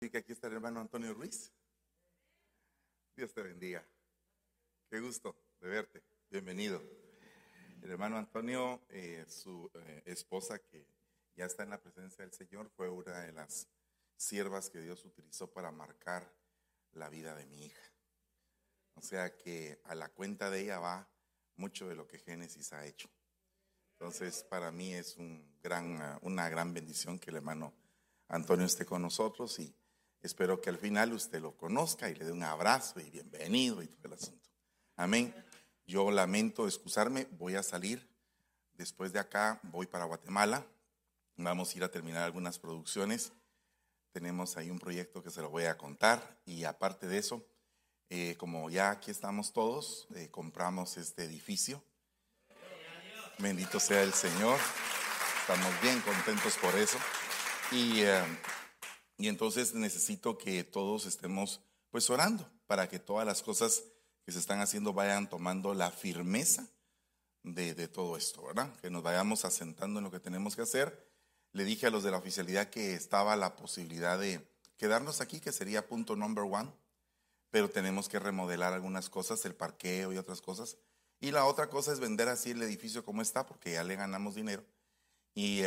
Y que aquí está el hermano Antonio Ruiz. Dios te bendiga. Qué gusto de verte. Bienvenido. El hermano Antonio, eh, su eh, esposa que ya está en la presencia del Señor, fue una de las siervas que Dios utilizó para marcar la vida de mi hija. O sea que a la cuenta de ella va mucho de lo que Génesis ha hecho. Entonces, para mí es un gran, una gran bendición que el hermano Antonio esté con nosotros y espero que al final usted lo conozca y le dé un abrazo y bienvenido y todo el asunto. Amén. Yo lamento excusarme, voy a salir. Después de acá voy para Guatemala. Vamos a ir a terminar algunas producciones. Tenemos ahí un proyecto que se lo voy a contar y aparte de eso, eh, como ya aquí estamos todos, eh, compramos este edificio Bendito sea el Señor. Estamos bien contentos por eso. Y, eh, y entonces necesito que todos estemos pues orando para que todas las cosas que se están haciendo vayan tomando la firmeza de, de, todo esto, ¿verdad? Que nos vayamos asentando en lo que tenemos que hacer. Le dije a los de la oficialidad que estaba la posibilidad de quedarnos aquí, que sería punto number one, pero tenemos que remodelar algunas cosas, el parqueo y otras cosas. Y la otra cosa es vender así el edificio como está, porque ya le ganamos dinero. Y,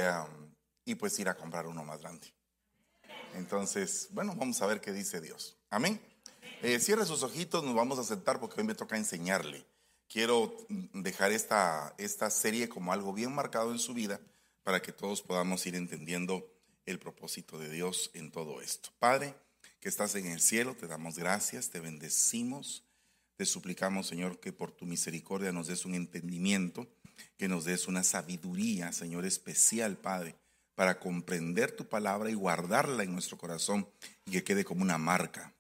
y pues ir a comprar uno más grande. Entonces, bueno, vamos a ver qué dice Dios. Amén. Eh, cierre sus ojitos, nos vamos a sentar porque hoy me toca enseñarle. Quiero dejar esta, esta serie como algo bien marcado en su vida para que todos podamos ir entendiendo el propósito de Dios en todo esto. Padre, que estás en el cielo, te damos gracias, te bendecimos. Te suplicamos, Señor, que por tu misericordia nos des un entendimiento, que nos des una sabiduría, Señor, especial, Padre, para comprender tu palabra y guardarla en nuestro corazón y que quede como una marca.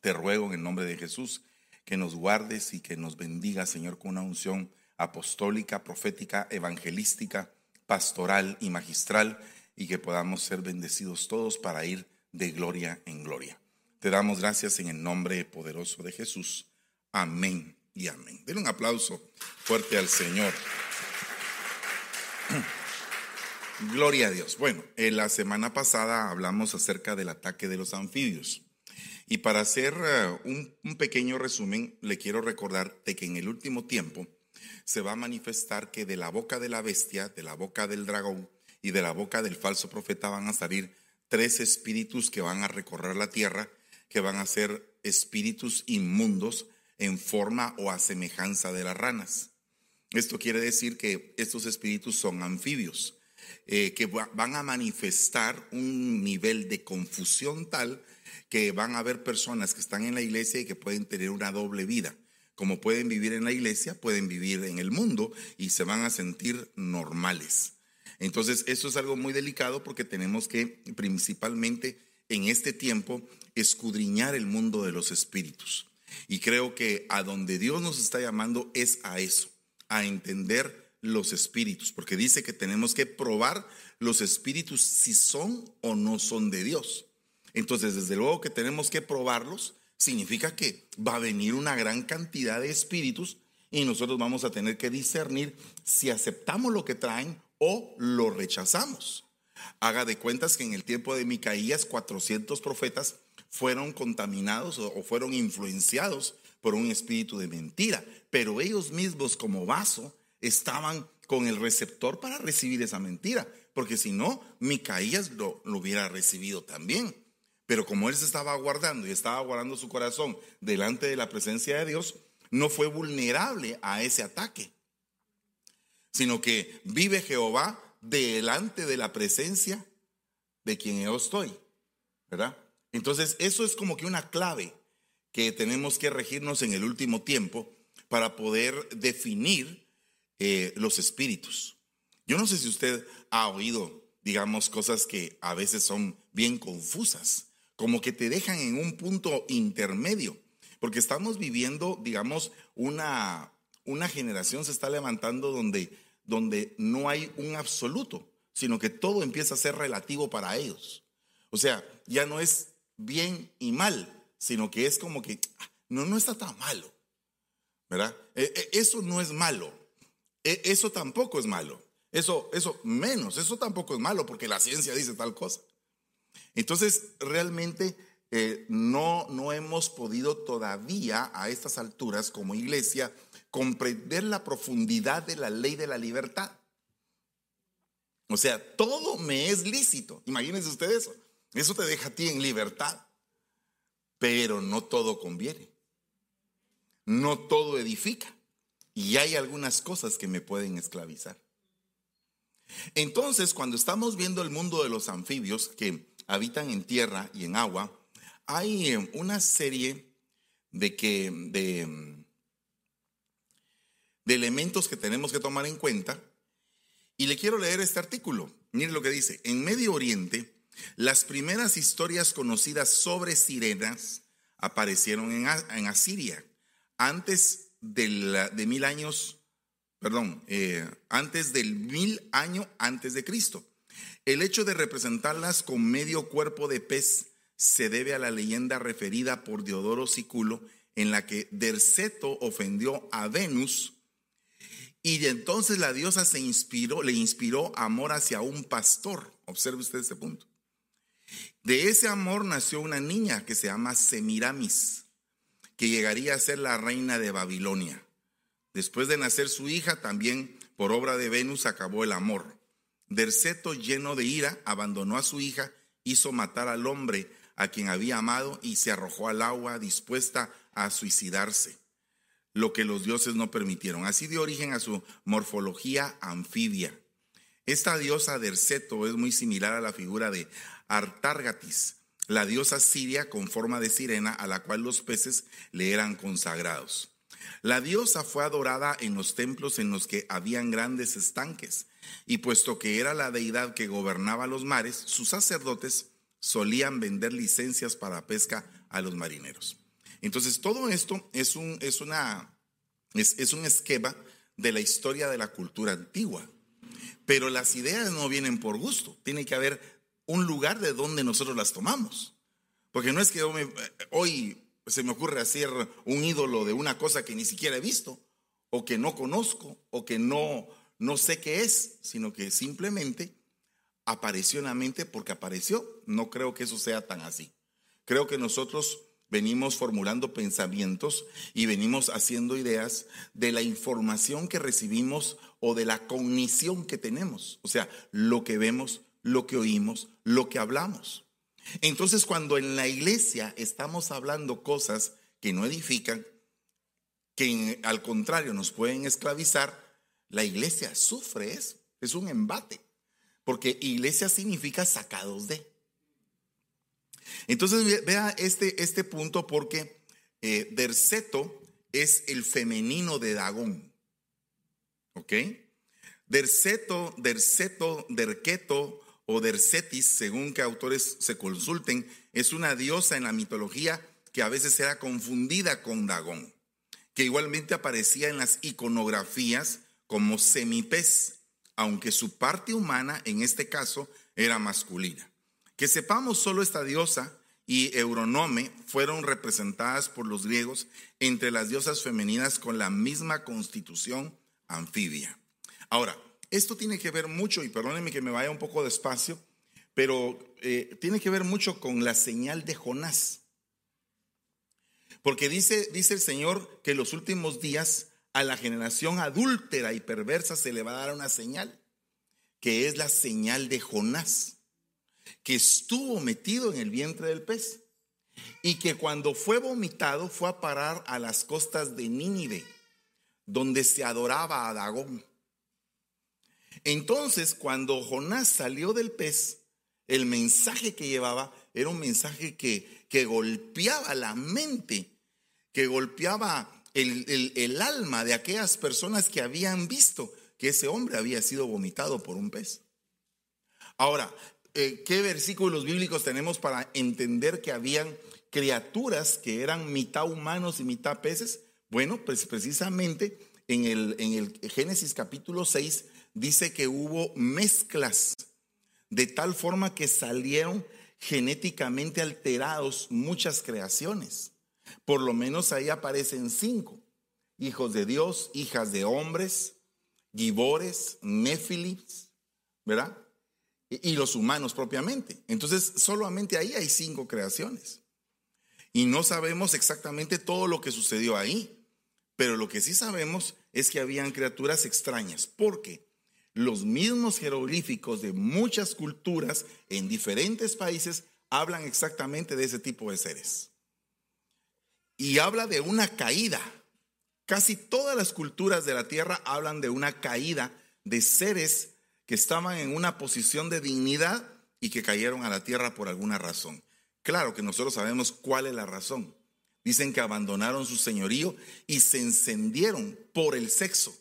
Te ruego en el nombre de Jesús que nos guardes y que nos bendiga, Señor, con una unción apostólica, profética, evangelística, pastoral y magistral y que podamos ser bendecidos todos para ir de gloria en gloria. Te damos gracias en el nombre poderoso de Jesús. Amén y amén. Denle un aplauso fuerte al Señor. Gloria a Dios. Bueno, en la semana pasada hablamos acerca del ataque de los anfibios. Y para hacer eh, un, un, pequeño resumen, le quiero recordar de que en el último tiempo se va a manifestar que de la boca de la bestia, de la boca del dragón y de la boca del falso profeta van a salir tres espíritus que van a recorrer la tierra, que van a ser espíritus inmundos en forma o a semejanza de las ranas. Esto quiere decir que estos espíritus son anfibios, eh, que van a manifestar un nivel de confusión tal que van a haber personas que están en la iglesia y que pueden tener una doble vida. Como pueden vivir en la iglesia, pueden vivir en el mundo y se van a sentir normales. Entonces, eso es algo muy delicado porque tenemos que principalmente en este tiempo escudriñar el mundo de los espíritus. Y creo que a donde Dios nos está llamando es a eso, a entender los espíritus, porque dice que tenemos que probar los espíritus si son o no son de Dios. Entonces, desde luego que tenemos que probarlos, significa que va a venir una gran cantidad de espíritus y nosotros vamos a tener que discernir si aceptamos lo que traen o lo rechazamos. Haga de cuentas que en el tiempo de Micaías 400 profetas fueron contaminados o fueron influenciados por un espíritu de mentira, pero ellos mismos como vaso estaban con el receptor para recibir esa mentira, porque si no, Micaías lo, hubiera recibido también. Pero como él se estaba guardando y estaba guardando su corazón delante de la presencia de Dios, no fue vulnerable a ese ataque, sino que vive Jehová delante de la presencia de quien yo estoy, ¿verdad? Entonces, eso es como que una clave que tenemos que regirnos en el último tiempo para poder definir eh, los espíritus. Yo no sé si usted ha oído, digamos, cosas que a veces son bien confusas, como que te dejan en un punto intermedio, porque estamos viviendo, digamos, una, una generación se está levantando donde, donde no hay un absoluto, sino que todo empieza a ser relativo para ellos. O sea, ya no es bien y mal, sino que es como que ah, no, no está tan malo, ¿verdad? E, e, eso no es malo, eso tampoco es malo, eso, eso menos, eso tampoco es malo porque la ciencia dice tal cosa. Entonces, realmente eh, no, no hemos podido todavía a estas alturas como iglesia comprender la profundidad de la ley de la libertad. O sea, todo me es lícito. Imagínense ustedes eso. Eso te deja a ti en libertad. Pero no todo conviene. No todo edifica. Y hay algunas cosas que me pueden esclavizar. Entonces, cuando estamos viendo el mundo de los anfibios que habitan en tierra y en agua, hay eh, una serie de, que, de, de elementos que tenemos que tomar en cuenta. Y le quiero leer este artículo. Mire lo que dice. En Medio Oriente, las primeras historias conocidas sobre sirenas aparecieron en Asiria, antes de, mil años, perdón, eh, antes del mil año antes de Cristo. El hecho de representarlas con medio cuerpo de pez se debe a la leyenda referida por Diodoro Siculo en la que Derceto ofendió a Venus y entonces la diosa se inspiró, le inspiró amor hacia un pastor. Observe usted este punto. De ese amor nació una niña que se llama Semiramis, que llegaría a ser la reina de Babilonia. Después de nacer su hija, también por obra de Venus acabó el amor. Derceto, lleno de ira, abandonó a su hija, hizo matar al hombre a quien había amado y se arrojó al agua dispuesta a suicidarse, lo que los dioses no permitieron. Así dio origen a su morfología anfibia. Esta diosa Derceto es muy similar a la figura de Artárgatis, la diosa siria con forma de sirena a la cual los peces le eran consagrados. La diosa fue adorada en los templos en los que habían grandes estanques, y puesto que era la deidad que gobernaba los mares, sus sacerdotes solían vender licencias para pesca a los marineros. Entonces, todo esto es un, es una, es, un esquema de la historia de la cultura antigua. Pero las ideas no vienen por gusto. Tiene que haber un lugar de donde nosotros las tomamos. Porque no es que hoy se me ocurre hacer un ídolo de una cosa que ni siquiera he visto, o que no conozco, o que no, no sé qué es, sino que simplemente apareció en la mente porque apareció. No creo que eso sea tan así. Creo que nosotros venimos formulando pensamientos y venimos haciendo ideas de la información que recibimos o de la cognición que tenemos. O sea, lo que vemos, lo que oímos, lo que hablamos. Entonces, cuando en la iglesia estamos hablando cosas que no edifican, que al contrario nos pueden esclavizar, la iglesia sufre eso. Es un embate. Porque iglesia significa sacados de. Entonces vea este, este punto porque eh, Derceto es el femenino de Dagón. ¿Ok? Derceto, Derceto, Derqueto o Dercetis, según que autores se consulten, es una diosa en la mitología que a veces era confundida con Dagón, que igualmente aparecía en las iconografías como semipez aunque su parte humana en este caso era masculina. Que sepamos solo esta diosa y Euronome fueron representadas por los griegos entre las diosas femeninas con la misma constitución anfibia. Ahora, esto tiene que ver mucho, y perdónenme que me vaya un poco despacio, pero eh, tiene que ver mucho con la señal de Jonás. Porque dice, dice el Señor que en los últimos días a la generación adúltera y perversa se le va a dar una señal, que es la señal de Jonás, que estuvo metido en el vientre del pez y que cuando fue vomitado fue a parar a las costas de Nínive, donde se adoraba a Dagón. Entonces, cuando Jonás salió del pez, el mensaje que llevaba era un mensaje que, que golpeaba la mente, que golpeaba el, alma de aquellas personas que habían visto que ese hombre había sido vomitado por un pez. Ahora, eh, ¿qué versículos bíblicos tenemos para entender que habían criaturas que eran mitad humanos y mitad peces? Bueno, pues precisamente en el, en el Génesis capítulo 6 dice que hubo mezclas de tal forma que salieron genéticamente alterados muchas creaciones. Por lo menos ahí aparecen cinco. Hijos de Dios, hijas de hombres, gibores, néfilis, ¿verdad? y los humanos propiamente. Entonces, solamente ahí hay cinco creaciones. Y no sabemos exactamente todo lo que sucedió ahí, pero lo que sí sabemos es que habían criaturas extrañas, porque los mismos jeroglíficos de muchas culturas en diferentes países hablan exactamente de ese tipo de seres. Y habla de una caída. Casi todas las culturas de la tierra hablan de una caída de seres que estaban en una posición de dignidad y que cayeron a la tierra por alguna razón. Claro que nosotros sabemos cuál es la razón. Dicen que abandonaron su señorío y se encendieron por el sexo.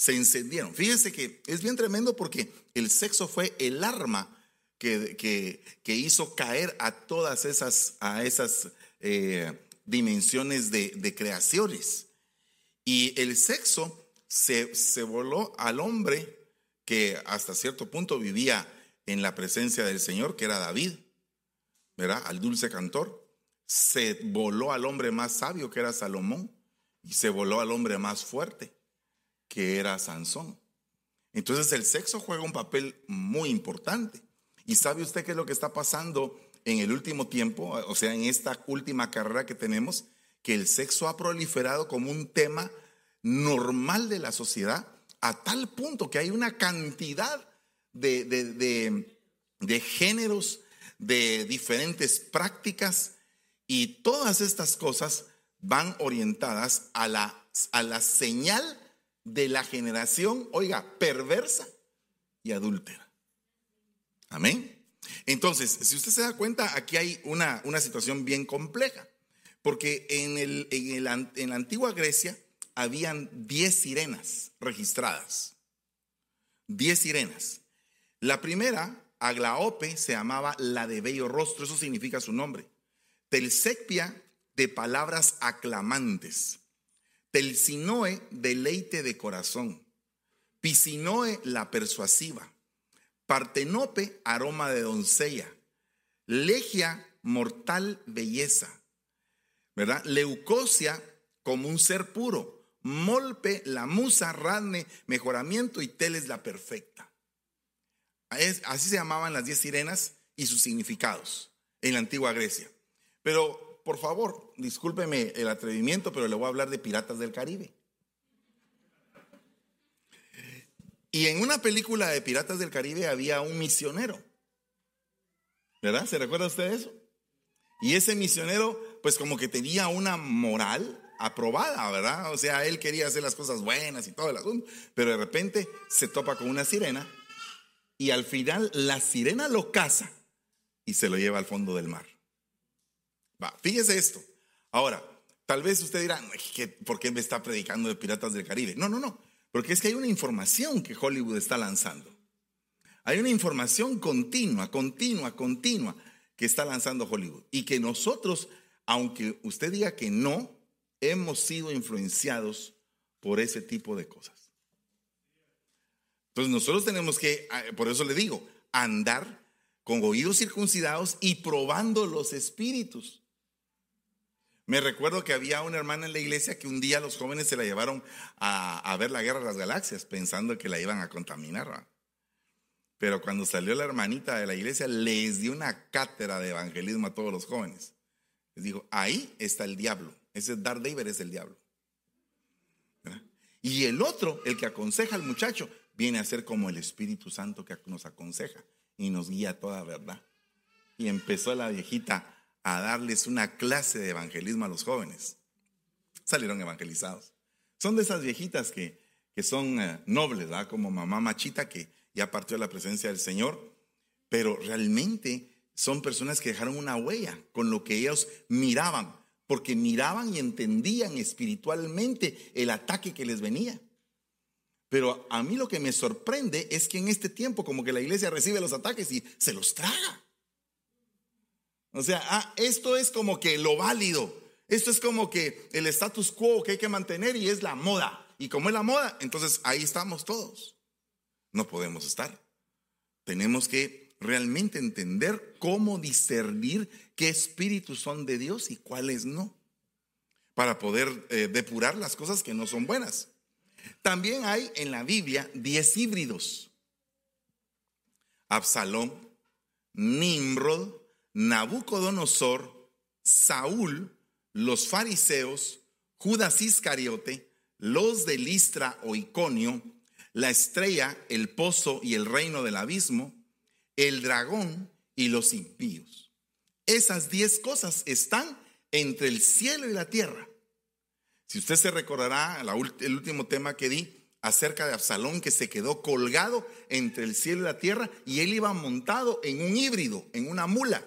Se encendieron. Fíjense que es bien tremendo porque el sexo fue el arma que, que, hizo caer a todas esas, a esas eh, dimensiones de, de, creaciones. Y el sexo se, se voló al hombre que hasta cierto punto vivía en la presencia del Señor, que era David, ¿verdad? Al dulce cantor. Se voló al hombre más sabio, que era Salomón, y se voló al hombre más fuerte, que era Sansón. Entonces el sexo juega un papel muy importante. ¿Y sabe usted qué es lo que está pasando en el último tiempo? O sea, en esta última carrera que tenemos, que el sexo ha proliferado como un tema normal de la sociedad a tal punto que hay una cantidad de, de, géneros, de diferentes prácticas y todas estas cosas van orientadas a la, a la señal de la generación, oiga, perversa y adúltera. Amén. Entonces, si usted se da cuenta, aquí hay una, una situación bien compleja, porque en, el, en, el, en la antigua Grecia, habían 10 sirenas registradas. 10 sirenas. La primera, Aglaope, se llamaba la de bello rostro, eso significa su nombre. Telsecpia, de palabras aclamantes. Telsinoe, deleite de corazón. Pisinoe, la persuasiva. Partenope, aroma de doncella. Legia, mortal belleza. ¿Verdad? Leucosia, como un ser puro. Molpe, la musa, Radne, mejoramiento y Teles, la perfecta. así se llamaban las diez sirenas y sus significados en la antigua Grecia. Pero, por favor, discúlpeme el atrevimiento, pero le voy a hablar de piratas del Caribe. Y en una película de Piratas del Caribe había un misionero. ¿Verdad? ¿Se recuerda usted eso? Y ese misionero, pues como que tenía una moral aprobada, ¿verdad? O sea, él quería hacer las cosas buenas y todo el asunto, pero de repente se topa con una sirena y al final la sirena lo caza y se lo lleva al fondo del mar. Fíjese esto. Ahora, tal vez usted dirá, ¿por qué me está predicando de Piratas del Caribe? No, no, no, porque es que hay una información que Hollywood está lanzando. Hay una información continua, continua, continua que está lanzando Hollywood y que nosotros, aunque usted diga que no, hemos sido influenciados por ese tipo de cosas. Entonces nosotros tenemos que, ah, por eso le digo, andar con oídos circuncidados y probando los espíritus. Me recuerdo que había una hermana en la iglesia que un día los jóvenes se la llevaron a, ver la guerra de las galaxias pensando que la iban a contaminar. Pero cuando salió la hermanita de la iglesia les dio una cátedra de evangelismo a todos los jóvenes. Les dijo, ahí está el diablo. Ese Darth Vader es el diablo. Y el otro, el que aconseja al muchacho, viene a ser como el Espíritu Santo que nos aconseja y nos guía a toda verdad. Y empezó la viejita a darles una clase de evangelismo a los jóvenes. Salieron evangelizados. Son de esas viejitas que, que son eh, nobles, como mamá machita que ya partió de la presencia del Señor, pero realmente son personas que dejaron una huella con lo que ellos miraban porque miraban y entendían espiritualmente el ataque que les venía. Pero a mí lo que me sorprende es que en este tiempo como que la iglesia recibe los ataques y se los traga. O sea, ah, esto es como que lo válido. Esto es como que el status quo que hay que mantener y es la moda. Y como es la moda, entonces ahí estamos todos. No podemos estar. Tenemos que realmente entender cómo discernir qué espíritus son de Dios y cuáles no, para poder eh, depurar las cosas que no son buenas. También hay en la Biblia diez híbridos. Absalón, Nimrod, Nabucodonosor, Saúl, los fariseos, Judas Iscariote, los de Listra o Iconio, la estrella, el pozo y el reino del abismo, el dragón y los impíos. Esas diez cosas están entre el cielo y la tierra. Si usted se recordará el último tema que di acerca de Absalón que se quedó colgado entre el cielo y la tierra y él iba montado en un híbrido, en una mula.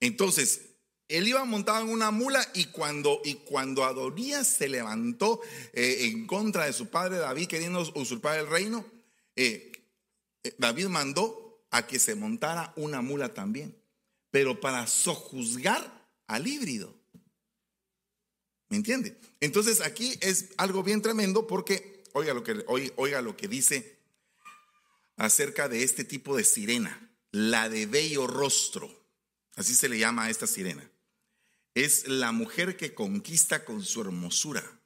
Entonces, él iba montado en una mula y cuando, y cuando Adonías se levantó eh, en contra de su padre David queriendo usurpar el reino, eh, eh, David mandó a que se montara una mula también, pero para sojuzgar al híbrido. ¿Me entiende? Entonces aquí es algo bien tremendo porque, oiga lo que, oiga lo que dice acerca de este tipo de sirena, la de bello rostro, así se le llama a esta sirena es la mujer que conquista con su hermosura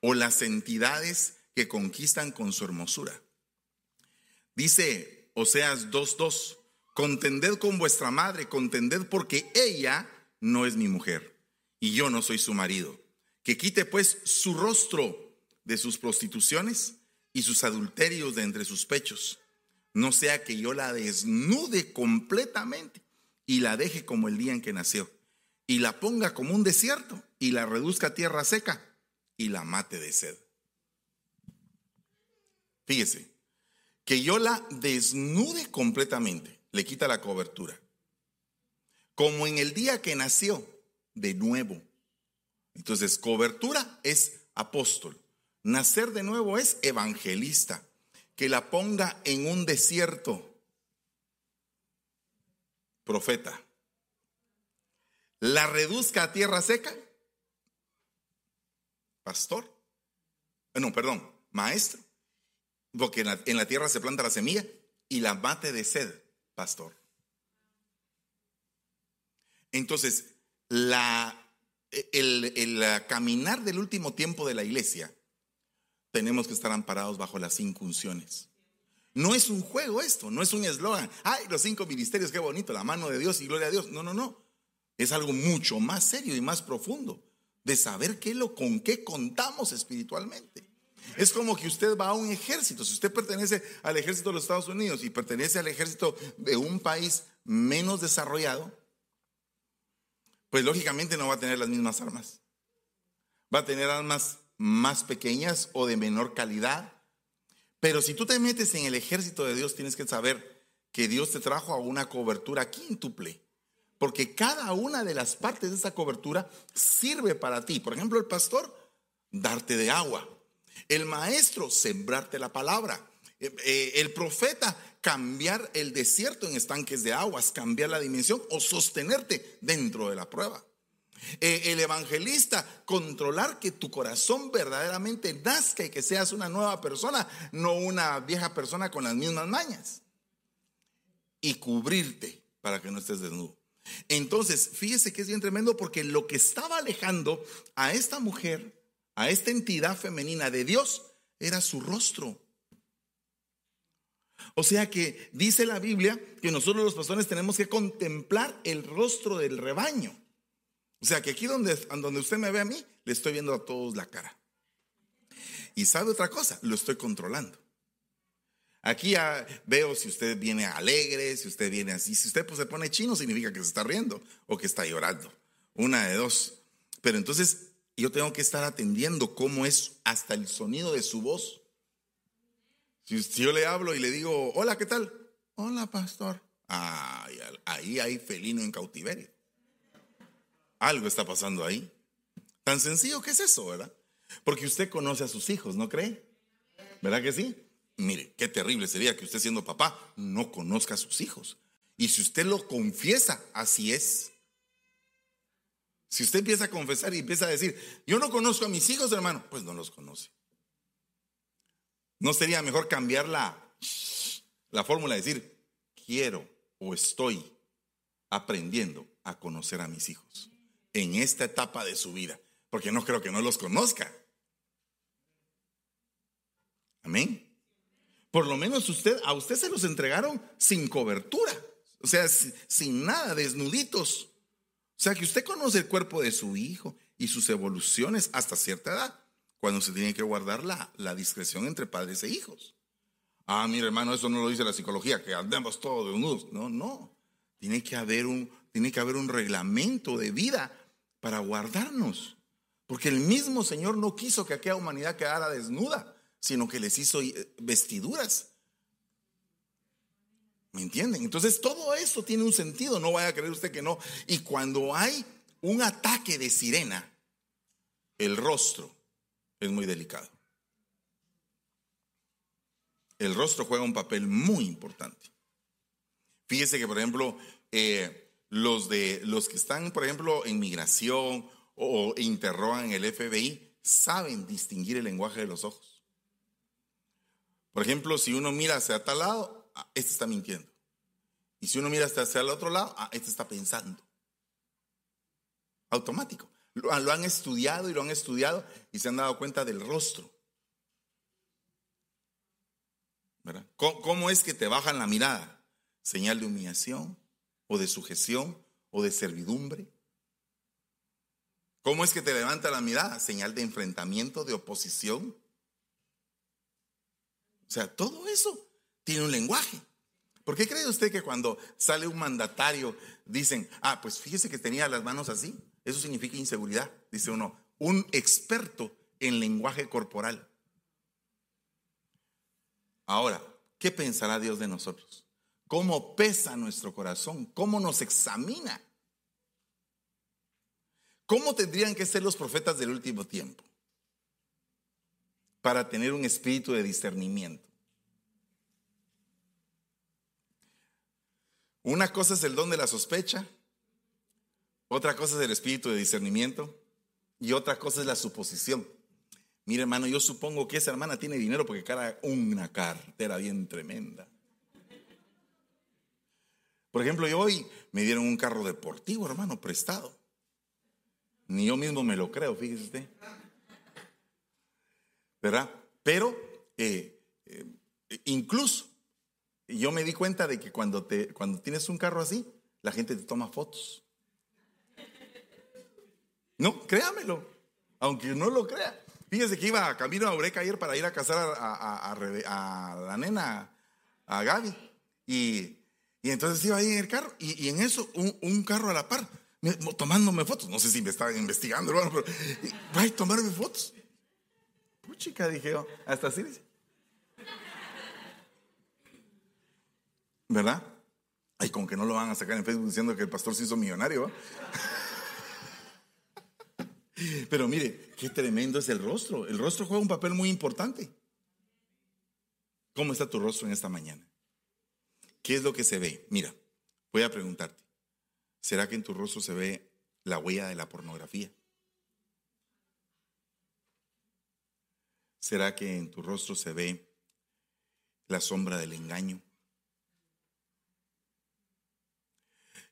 o las entidades que conquistan con su hermosura. Dice Oseas 2.2, contended con vuestra madre, contended porque ella no es mi mujer y yo no soy su marido. Que quite pues su rostro de sus prostituciones y sus adulterios de entre sus pechos, no sea que yo la desnude completamente y la deje como el día en que nació y la ponga como un desierto y la reduzca a tierra seca y la mate de sed. Fíjese, que yo la desnude completamente, le quita la cobertura, como en el día que nació, de nuevo. Entonces, cobertura es apóstol, nacer de nuevo es evangelista, que la ponga en un desierto, profeta la reduzca a tierra seca? Pastor. Eh, no, perdón, maestro. Porque en la, tierra se planta la semilla y la mate de sed, pastor. Entonces, la, el, el, caminar del último tiempo de la iglesia, tenemos que estar amparados bajo las cinco unciones. No es un juego esto, no es un eslogan. Ay, los cinco ministerios, qué bonito, la mano de Dios y gloria a Dios. No, no, no. Es algo mucho más serio y más profundo de saber qué lo con qué contamos espiritualmente. Es como que usted va a un ejército. Si usted pertenece al ejército de los Estados Unidos y pertenece al ejército de un país menos desarrollado, pues lógicamente no va a tener las mismas armas. Va a tener armas más pequeñas o de menor calidad. Pero si tú te metes en el ejército de Dios, tienes que saber que Dios te trajo a una cobertura quíntuple porque cada una de las partes de esa cobertura sirve para ti. Por ejemplo, el pastor, darte de agua. El maestro, sembrarte la palabra. Eh, eh, el profeta, cambiar el desierto en estanques de aguas, cambiar la dimensión o sostenerte dentro de la prueba. Eh, el evangelista, controlar que tu corazón verdaderamente nazca y que seas una nueva persona, no una vieja persona con las mismas mañas. Y cubrirte para que no estés desnudo. Entonces, fíjese que es bien tremendo porque lo que estaba alejando a esta mujer, a esta entidad femenina de Dios, era su rostro. O sea que dice la Biblia que nosotros los pastores tenemos que contemplar el rostro del rebaño. O sea que aquí donde, usted me ve a mí, le estoy viendo a todos la cara. Y sabe otra cosa, lo estoy controlando. Aquí veo si usted viene alegre, si usted viene así. Si usted pues, se pone chino, significa que se está riendo o que está llorando. Una de dos. Pero entonces yo tengo que estar atendiendo cómo es hasta el sonido de su voz. Si, yo le hablo y le digo, hola, ¿qué tal? Hola, pastor. ahí hay felino en cautiverio. Algo está pasando ahí. Tan sencillo que es eso, ¿verdad? Porque usted conoce a sus hijos, ¿no cree? ¿Verdad que sí? Mire, qué terrible sería que usted siendo papá no conozca a sus hijos. Y si usted lo confiesa, así es. Si usted empieza a confesar y empieza a decir, yo no conozco a mis hijos, hermano, pues no los conoce. ¿No sería mejor cambiar la, la fórmula, decir, quiero o estoy aprendiendo a conocer a mis hijos en esta etapa de su vida? Porque no creo que no los conozca. Amén. Por lo menos usted, a usted se los entregaron sin cobertura, o sea, sin nada, desnuditos. O sea, que usted conoce el cuerpo de su hijo y sus evoluciones hasta cierta edad, cuando se tiene que guardar la, la discreción entre padres e hijos. Ah, mire hermano, eso no lo dice la psicología, que andemos todos desnudos. No, no. Tiene que haber un, tiene que haber un reglamento de vida para guardarnos. Porque el mismo Señor no quiso que aquella humanidad quedara desnuda, sino que les hizo eh, vestiduras. ¿Me entienden? Entonces todo eso tiene un sentido, no vaya a creer usted que no. Y cuando hay un ataque de sirena, el rostro es muy delicado. El rostro juega un papel muy importante. Fíjese que, por ejemplo, eh, los, de, los que están, por ejemplo, en migración o interrogan el FBI, saben distinguir el lenguaje de los ojos. Por ejemplo, si uno mira hacia tal lado, ah, este está mintiendo. Y si uno mira hacia el otro lado, ah, este está pensando. Automático. Lo, lo han estudiado y lo han estudiado y se han dado cuenta del rostro. ¿Cómo es que te bajan la mirada? Señal de humillación, o de sujeción o de servidumbre? ¿Cómo es que te levanta la mirada? Señal de enfrentamiento, de oposición. O sea, todo eso tiene un lenguaje. ¿Por qué cree usted que cuando sale un mandatario dicen, ah, pues fíjese que tenía las manos así? Eso significa inseguridad, dice uno. Un experto en lenguaje corporal. Ahora, ¿qué pensará Dios de nosotros? Cómo pesa nuestro corazón, cómo nos examina. ¿Cómo tendrían que ser los profetas del último tiempo? Para tener un espíritu de discernimiento. Una cosa es el don de la sospecha, otra cosa es el espíritu de discernimiento y otra cosa es la suposición. Mire hermano, yo supongo que esa hermana tiene dinero porque cara una cartera bien tremenda. Por ejemplo, yo hoy me dieron un carro deportivo, hermano, prestado. Ni yo mismo me lo creo, fíjese usted. ¿Verdad? Pero eh, eh, incluso yo me di cuenta de que cuando, te, cuando tienes un carro así, la gente te toma fotos. No, créamelo, aunque no lo crea. Fíjese que iba camino a Eureka ayer para ir a casar a la nena, a Gaby. Y y entonces iba ahí en el carro y, en eso un, carro a la par, tomándome fotos. No sé si me estaban investigando, hermano, pero va a tomarme fotos. Puchica, dije yo, hasta así. ¿Verdad? Ay, con que no lo van a sacar en Facebook diciendo que el pastor se hizo millonario. Pero mire, qué tremendo es el rostro. El rostro juega un papel muy importante. ¿Cómo está tu rostro en esta mañana? ¿Qué es lo que se ve? Mira, voy a preguntarte. ¿Será que en tu rostro se ve la huella de la pornografía? ¿Será que en tu rostro se ve la sombra del engaño?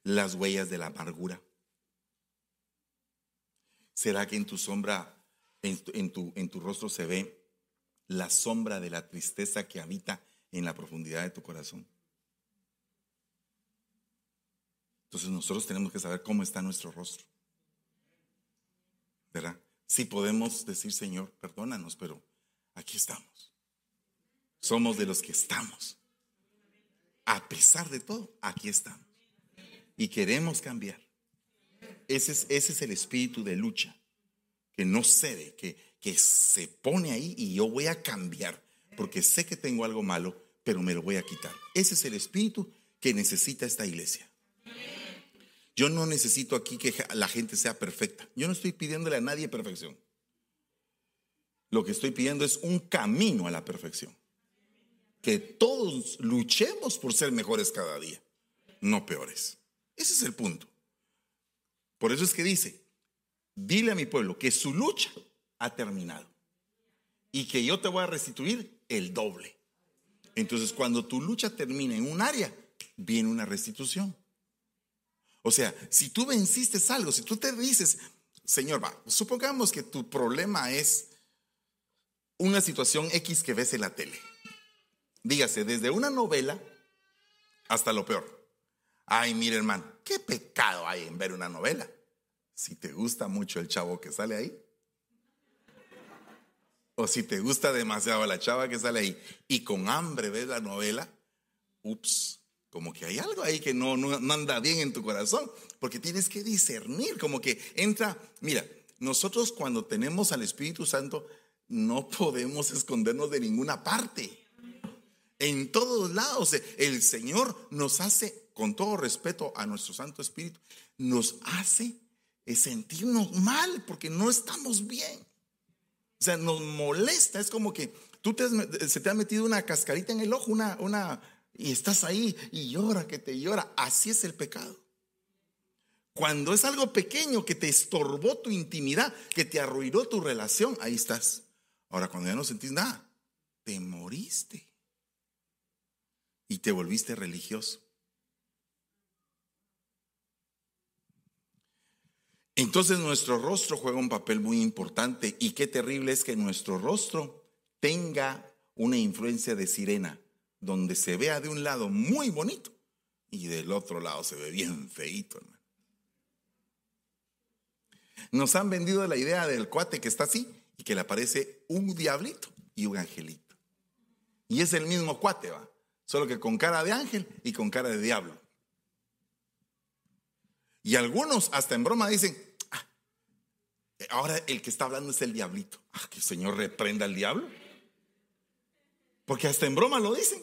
Las huellas de la amargura. ¿Será que en tu sombra, en tu, en tu, rostro se ve la sombra de la tristeza que habita en la profundidad de tu corazón? Entonces nosotros tenemos que saber cómo está nuestro rostro. ¿Verdad? Si podemos decir, Señor, perdónanos, pero aquí estamos. Somos de los que estamos. A pesar de todo, aquí estamos. Y queremos cambiar. Ese es, ese es el espíritu de lucha, que no cede, que, que se pone ahí y yo voy a cambiar, porque sé que tengo algo malo, pero me lo voy a quitar. Ese es el espíritu que necesita esta iglesia. Yo no necesito aquí que la gente sea perfecta. Yo no estoy pidiéndole a nadie perfección. Lo que estoy pidiendo es un camino a la perfección. Que todos luchemos por ser mejores cada día, no peores. Ese es el punto. Por eso es que dice, dile a mi pueblo que su lucha ha terminado y que yo te voy a restituir el doble. Entonces, cuando tu lucha termina en un área, viene una restitución. O sea, si tú venciste algo, si tú te dices, Señor, supongamos que tu problema es una situación X que ves en la tele. Dígase, desde una novela hasta lo peor. Ay, mire hermano, qué pecado hay en ver una novela. Si te gusta mucho el chavo que sale ahí, o si te gusta demasiado la chava que sale ahí y con hambre ves la novela, ups, como que hay algo ahí que no, no, anda bien en tu corazón, porque tienes que discernir, como que entra, mira, nosotros cuando tenemos al Espíritu Santo no podemos escondernos de ninguna parte. En todos lados, el Señor nos hace, con todo respeto a nuestro Santo Espíritu, nos hace sentirnos mal porque no estamos bien. O sea, nos molesta, es como que tú te se te ha metido una cascarita en el ojo, una, una, y estás ahí y llora, que te llora. Así es el pecado. Cuando es algo pequeño que te estorbó tu intimidad, que te arruinó tu relación, ahí estás. Ahora, cuando ya no sentís nada, te moriste y te volviste religioso. Entonces nuestro rostro juega un papel muy importante y qué terrible es que nuestro rostro tenga una influencia de sirena, donde se vea de un lado muy bonito y del otro lado se ve bien feito. Nos han vendido la idea del cuate que está así y que le aparece un diablito y un angelito. Y es el mismo cuate, va, solo que con cara de ángel y con cara de diablo. Y algunos hasta en broma dicen, ah, ahora el que está hablando es el diablito. Ah, que el Señor reprenda al diablo. Porque hasta en broma lo dicen.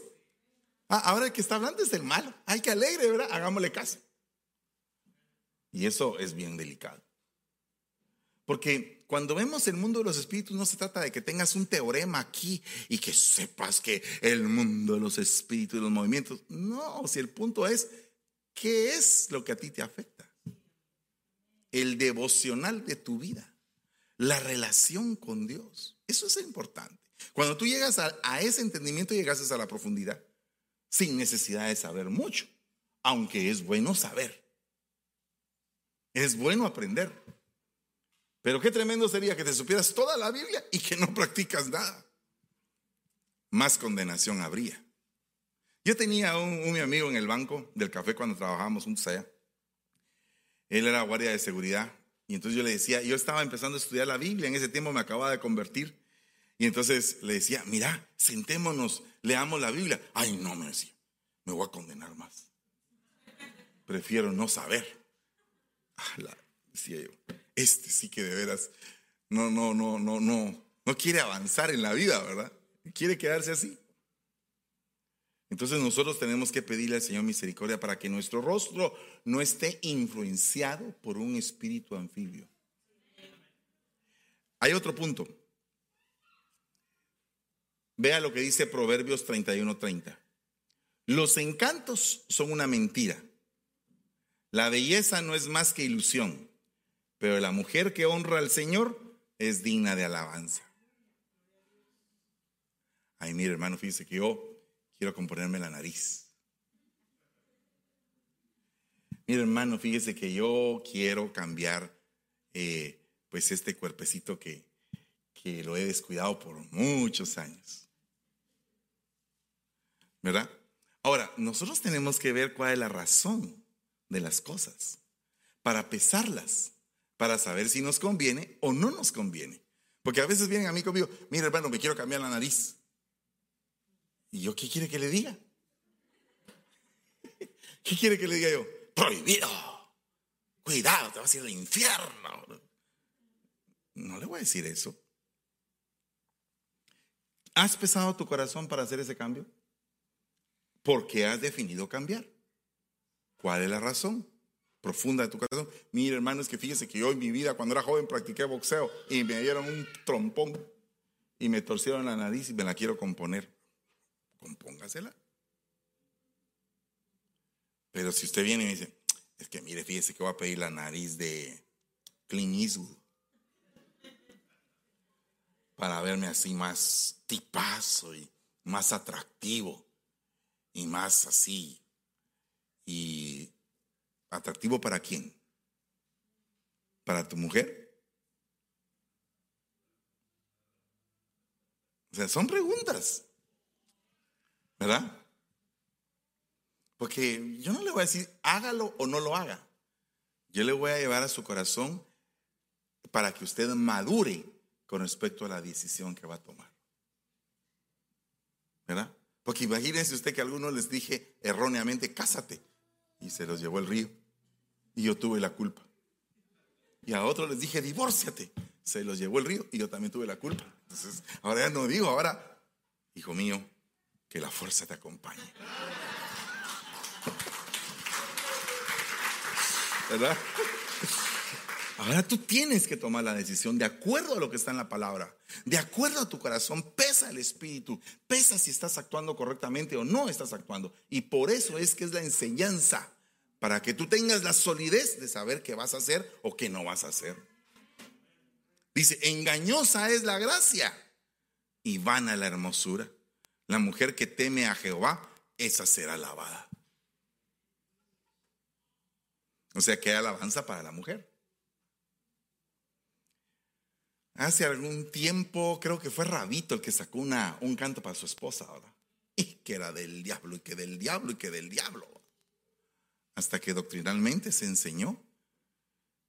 Ah, ahora el que está hablando es el malo. Ay, que alegre, ¿verdad? Hagámosle caso. Y eso es bien delicado. Porque cuando vemos el mundo de los espíritus no se trata de que tengas un teorema aquí y que sepas que el mundo de los espíritus y los movimientos. No, si el punto es, ¿qué es lo que a ti te afecta? El devocional de tu vida, la relación con Dios. Eso es importante. Cuando tú llegas a, a ese entendimiento, llegas a la profundidad, sin necesidad de saber mucho, aunque es bueno saber. Es bueno aprender. Pero qué tremendo sería que te supieras toda la Biblia y que no practicas nada. Más condenación habría. Yo tenía un, mi amigo en el banco del café cuando trabajábamos juntos allá. Él era guardia de seguridad. Y entonces yo le decía, yo estaba empezando a estudiar la Biblia, en ese tiempo me acababa de convertir. Y entonces le decía, mira, sentémonos, leamos la Biblia. Ay, no, me decía, me voy a condenar más. Prefiero no saber. Decía yo este sí que de veras no, no, no, no, no, no quiere avanzar en la vida, ¿verdad? Quiere quedarse así. Entonces nosotros tenemos que pedirle al Señor misericordia para que nuestro rostro no esté influenciado por un espíritu anfibio. Hay otro punto. Vea lo que dice Proverbios 31:30. Los encantos son una mentira. La belleza no es más que ilusión. Pero la mujer que honra al Señor es digna de alabanza. Ay, mire, hermano, fíjese que yo quiero componerme la nariz. Mire, hermano, fíjese que yo quiero cambiar, eh, pues, este cuerpecito que, que lo he descuidado por muchos años. ¿Verdad? Ahora, nosotros tenemos que ver cuál es la razón de las cosas para pesarlas para saber si nos conviene o no nos conviene. Porque a veces vienen a mí conmigo, mira hermano, me quiero cambiar la nariz. ¿Y yo qué quiere que le diga? ¿Qué quiere que le diga yo? Prohibido. Cuidado, te vas a ir al infierno. No le voy a decir eso. ¿Has pesado tu corazón para hacer ese cambio? ¿Por qué has definido cambiar? ¿Cuál es la razón? profunda de tu corazón. Mira, hermano, es que fíjese que yo en mi vida, cuando era joven, practiqué boxeo y me dieron un trompón y me torcieron la nariz y me la quiero componer. Compóngasela. Pero si usted viene y me dice, es que mire, fíjese que voy a pedir la nariz de Clint Eastwood para verme así más tipazo y más atractivo y más así. Y ¿Atractivo para quién? ¿Para tu mujer? O sea, son preguntas. ¿Verdad? Porque yo no le voy a decir hágalo o no lo haga. Yo le voy a llevar a su corazón para que usted madure con respecto a la decisión que va a tomar. ¿Verdad? Porque imagínense usted que a algunos les dije erróneamente, cásate, y se los llevó el río, y yo tuve la culpa. Y a otros les dije, divórciate, se los llevó el río, y yo también tuve la culpa. Entonces, ahora ya no digo, ahora, hijo mío, que la fuerza te acompañe. ¿Verdad? Ahora tú tienes que tomar la decisión de acuerdo a lo que está en la palabra, de acuerdo a tu corazón, pesa el espíritu, pesa si estás actuando correctamente o no estás actuando. Y por eso es que es la enseñanza, para que tú tengas la solidez de saber qué vas a hacer o qué no vas a hacer. Dice, engañosa es la gracia y vana la hermosura. La mujer que teme a Jehová, esa será alabada. O sea que hay alabanza para la mujer. Hace algún tiempo, creo que fue Rabito el que sacó un canto para su esposa, ¿verdad? Y que era del diablo, y que del diablo, y que del diablo. Hasta que doctrinalmente se enseñó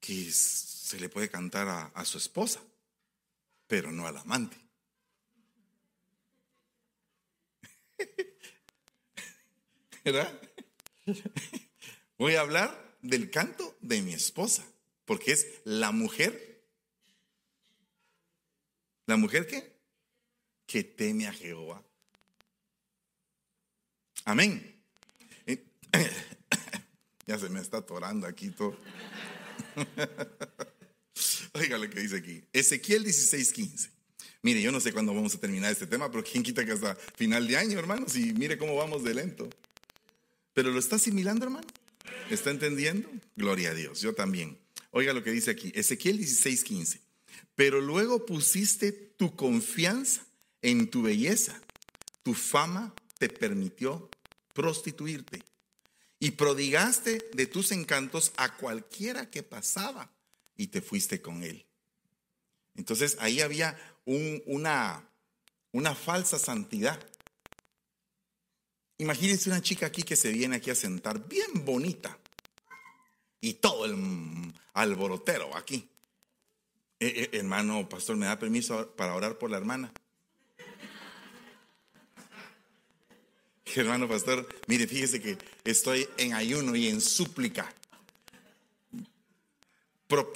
que se le puede cantar a, a su esposa, pero no al amante. ¿Verdad? Voy a hablar del canto de mi esposa, porque es la mujer ¿La mujer qué? Que teme a Jehová. Amén. Ya se me está atorando aquí todo. Oiga lo que dice aquí. Ezequiel 16:15. Mire, yo no sé cuándo vamos a terminar este tema, pero quién quita que hasta final de año, hermanos, y mire cómo vamos de lento. Pero lo está asimilando, hermano. ¿Está entendiendo? Gloria a Dios, yo también. Oiga lo que dice aquí. Ezequiel 16:15 pero luego pusiste tu confianza en tu belleza. Tu fama te permitió prostituirte y prodigaste de tus encantos a cualquiera que pasaba y te fuiste con él. Entonces ahí había una, una falsa santidad. Imagínense una chica aquí que se viene aquí a sentar bien bonita y todo el alborotero aquí. Eh, eh, hermano, pastor, ¿me da permiso para orar por la hermana? Hermano, pastor, mire, fíjese que estoy en ayuno y en súplica.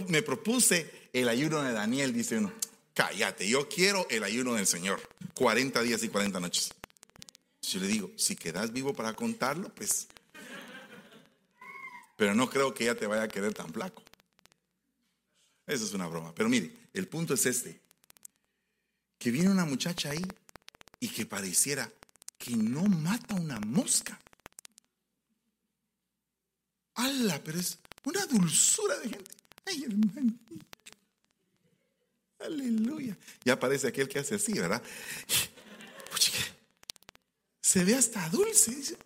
me propuse el ayuno de Daniel, dice uno. Cállate, yo quiero el ayuno del Señor. 40 días y 40 noches. Yo le digo, si quedas vivo para contarlo, pues. Pero no creo que ella te vaya a querer tan flaco. Eso es una broma. Pero mire, el punto es este. Que viene una muchacha ahí y que pareciera que no mata una mosca. ¡Hala! Pero es una dulzura de gente. ¡Ay, hermano! Aleluya. Ya parece aquel que hace así, ¿verdad? Se ve hasta dulce.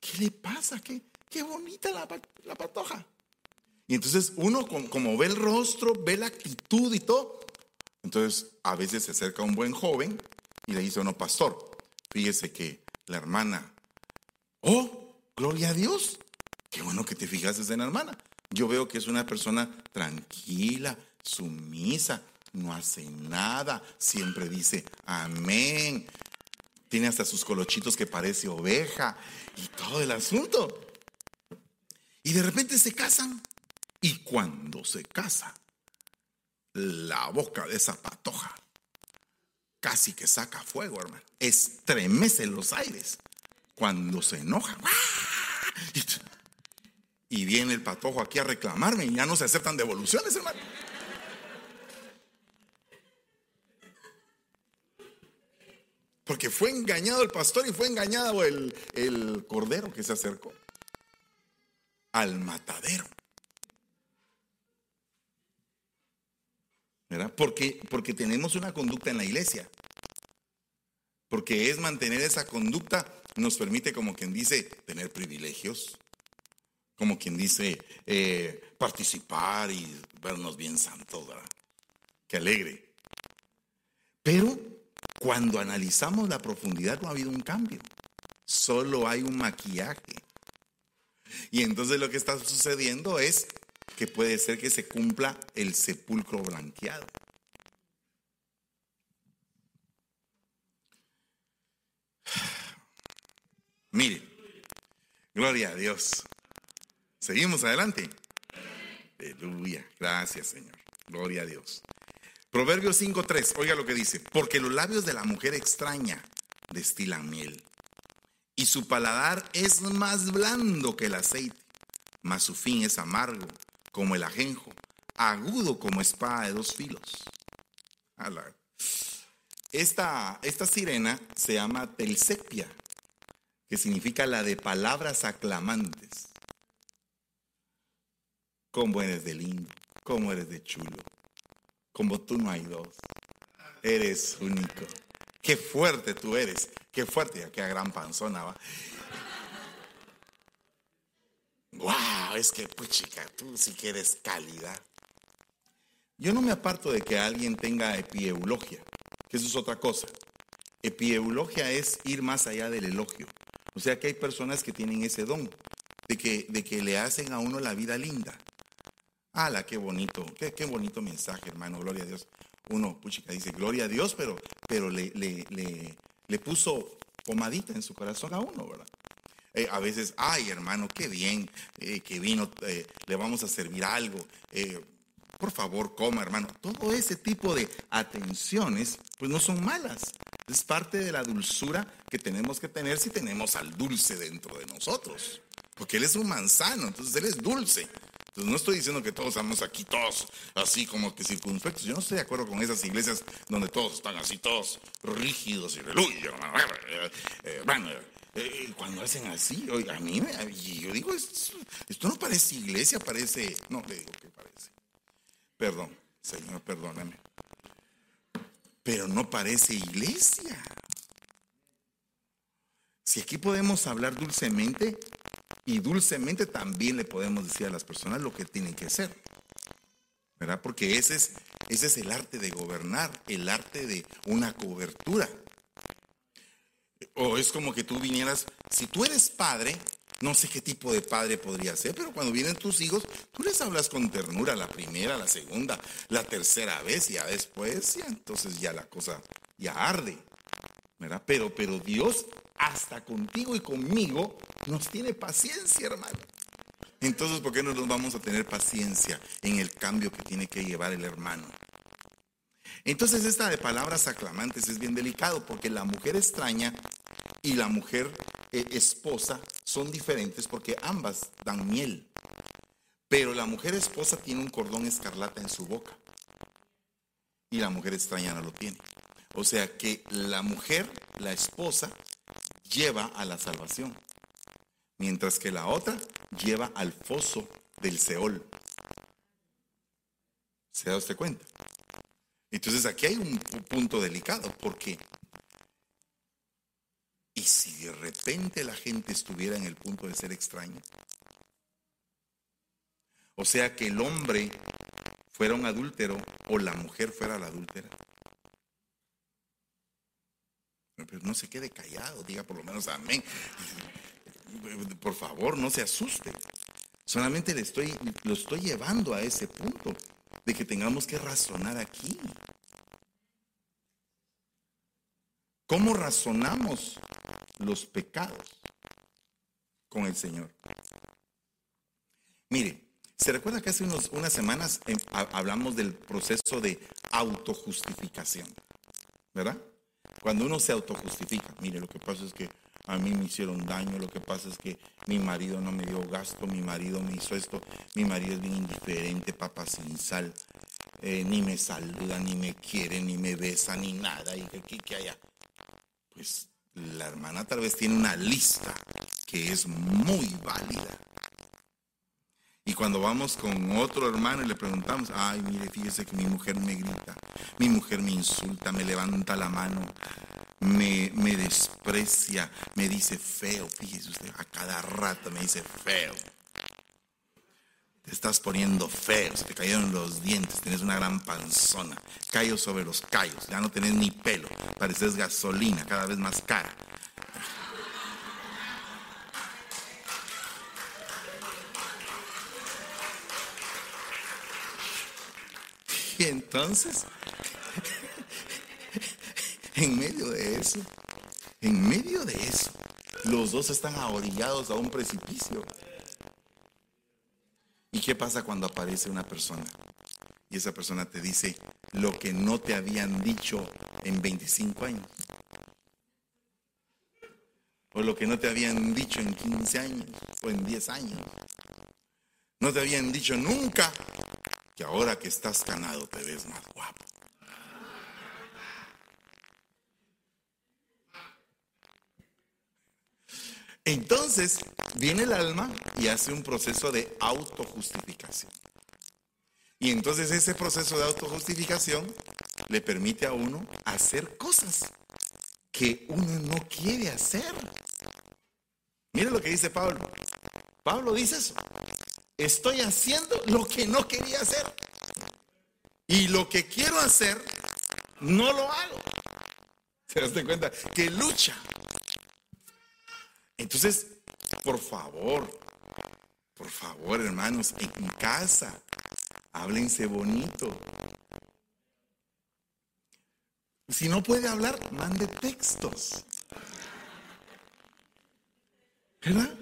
¿qué le pasa? ¿Qué, qué bonita la, la patoja? Entonces uno como, ve el rostro, ve la actitud y todo, entonces a veces se acerca un buen joven y le dice, no, pastor, fíjese que la hermana, oh, gloria a Dios, qué bueno que te fijases en la hermana. Yo veo que es una persona tranquila, sumisa, no hace nada, siempre dice amén. Tiene hasta sus colochitos que parece oveja y todo el asunto. Y de repente se casan. Y cuando se casa, la boca de esa patoja casi que saca fuego, hermano. Estremece los aires cuando se enoja. Y viene el patojo aquí a reclamarme y ya no se aceptan devoluciones, hermano. Porque fue engañado el pastor y fue engañado el, el cordero que se acercó al matadero. Porque, porque tenemos una conducta en la iglesia. Porque es mantener esa conducta nos permite, como quien dice, tener privilegios. Como quien dice, eh, participar y vernos bien santos, ¿verdad? Qué alegre. Pero cuando analizamos la profundidad no ha habido un cambio. solo hay un maquillaje. Y entonces lo que está sucediendo es que puede ser que se cumpla el sepulcro blanqueado. Mire, gloria a Dios. Seguimos adelante. Aleluya. Gracias, Señor. Gloria a Dios. Proverbios 5.3. Oiga lo que dice. Porque los labios de la mujer extraña destilan miel. Y su paladar es más blando que el aceite. Mas su fin es amargo como el ajenjo. Agudo como espada de dos filos. Esta, esta sirena se llama Telsepia que significa la de palabras aclamantes. Cómo eres de lindo, cómo eres de chulo, como tú no hay dos. Eres único. Qué fuerte tú eres, qué fuerte, qué gran panzona va. Wow, es que, pues chica, tú sí que eres cálida. Yo no me aparto de que alguien tenga epieulogia, que eso es otra cosa. Epieulogia es ir más allá del elogio. O sea que hay personas que tienen ese don de que, de que le hacen a uno la vida linda. ¡Hala, qué bonito! Qué, qué bonito mensaje, hermano! Gloria a Dios. Uno, puchica, dice gloria a Dios, pero, pero le, le, le, puso pomadita en su corazón a uno, ¿verdad? Eh, a veces, ay, hermano, qué bien eh, que vino, eh, le vamos a servir algo. por favor, coma, hermano. Todo ese tipo de atenciones, pues no son malas. Es parte de la dulzura que tenemos que tener si tenemos al dulce dentro de nosotros. Porque Él es un manzano, entonces Él es dulce. Entonces no estoy diciendo que todos estamos aquí todos así como que circunspectos. Yo no estoy de acuerdo con esas iglesias donde todos están así todos rígidos y aleluya. Eh, cuando hacen así, a mí yo digo, esto, no parece iglesia, parece, no le digo que parece. Perdón, Señor, perdóname pero no parece iglesia. Si aquí podemos hablar dulcemente y dulcemente también le podemos decir a las personas lo que tienen que hacer. ¿Verdad? Porque ese es, ese es el arte de gobernar, el arte de una cobertura. O es como que tú vinieras, si tú eres padre, no sé qué tipo de padre podría ser, pero cuando vienen tus hijos, tú les hablas con ternura la primera, la segunda, la tercera vez, y ya después, ya entonces ya la cosa ya arde. ¿verdad? Pero, pero Dios, hasta contigo y conmigo, nos tiene paciencia, hermano. Entonces, ¿por qué no nos vamos a tener paciencia en el cambio que tiene que llevar el hermano? Entonces, esta de palabras aclamantes es bien delicado porque la mujer extraña y la mujer eh, esposa son diferentes porque ambas dan miel. Pero la mujer esposa tiene un cordón escarlata en su boca y la mujer extraña no lo tiene. O sea que la mujer, la esposa, lleva a la salvación, mientras que la otra lleva al foso del Seol. ¿Se da usted cuenta? Entonces aquí hay un punto delicado, porque ¿Y si de repente la gente estuviera en el punto de ser extraño? O sea, que el hombre fuera un adúltero o la mujer fuera la adúltera. Pero no se quede callado, diga por lo menos amén. Por favor, no se asuste. Solamente le estoy, lo estoy llevando a ese punto de que tengamos que razonar aquí. ¿Cómo razonamos los pecados con el Señor? Mire, ¿se recuerda que hace unas semanas em, hablamos del proceso de autojustificación? ¿Verdad? Cuando uno se autojustifica, mire, lo que pasa es que a mí me hicieron daño, lo que pasa es que mi marido no me dio gasto, mi marido me hizo esto, mi marido es bien indiferente, papá sin sal, eh, ni me saluda, ni me quiere, ni me besa, ni nada, y que aquí, que allá pues la hermana tal vez tiene una lista que es muy válida. Y cuando vamos con otro hermano y le preguntamos, ay, mire, fíjese que mi mujer me grita, mi mujer me insulta, me levanta la mano, me, desprecia, me dice feo. Fíjese usted, a cada rato me dice feo. Te estás poniendo feo, se te cayeron los dientes, tenés una gran panzona, callos sobre los callos, ya no tenés ni pelo, pareces gasolina, cada vez más cara. Y entonces en medio de eso, en medio de eso, los dos están ahorillados a un precipicio. ¿Y qué pasa cuando aparece una persona? Y esa persona te dice lo que no te habían dicho en 25 años. O lo que no te habían dicho en 15 años o en 10 años. No te habían dicho nunca que ahora que estás ganado te ves más guapo. Entonces viene el alma y hace un proceso de autojustificación. Y entonces ese proceso de autojustificación le permite a uno hacer cosas que uno no quiere hacer. Mire lo que dice Pablo. Pablo dice eso. Estoy haciendo lo que no quería hacer. Y lo que quiero hacer, no lo hago. ¿Se das cuenta? Que lucha. Entonces, por favor, por favor, hermanos, en casa, háblense bonito. Si no puede hablar, mande textos. ¿Verdad?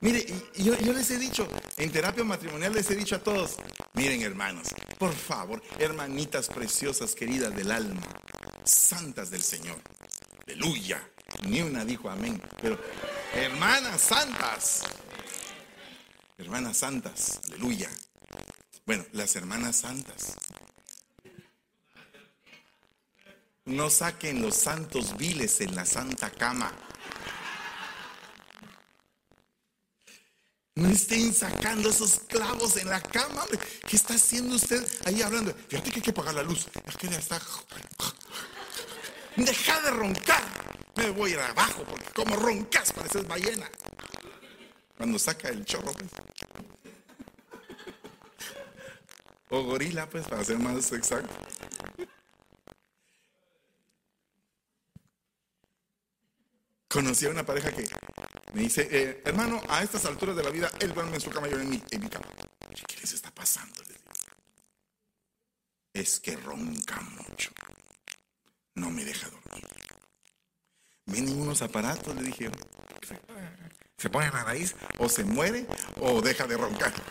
Mire, yo, les he dicho, en terapia matrimonial les he dicho a todos, miren hermanos, por favor, hermanitas preciosas, queridas del alma, santas del Señor, aleluya, ni una dijo amén, pero hermanas santas, hermanas santas, aleluya. Bueno, las hermanas santas, No saquen los santos viles en la santa cama. No estén sacando esos clavos en la cama. ¿Qué está haciendo usted ahí hablando? Fíjate que hay que apagar la luz. Deja de roncar. Me voy a ir abajo porque como roncas pareces ballena. Cuando saca el chorro. Pues. O gorila, pues, para ser más exacto. Conocí a una pareja que me dice, eh, hermano, a estas alturas de la vida, él duerme en su cama y yo en mi, en mi cama. ¿Qué les está pasando? Es que ronca mucho. No me deja dormir. Vienen unos aparatos, le dije, se pone la raíz, o se muere, o deja de roncar.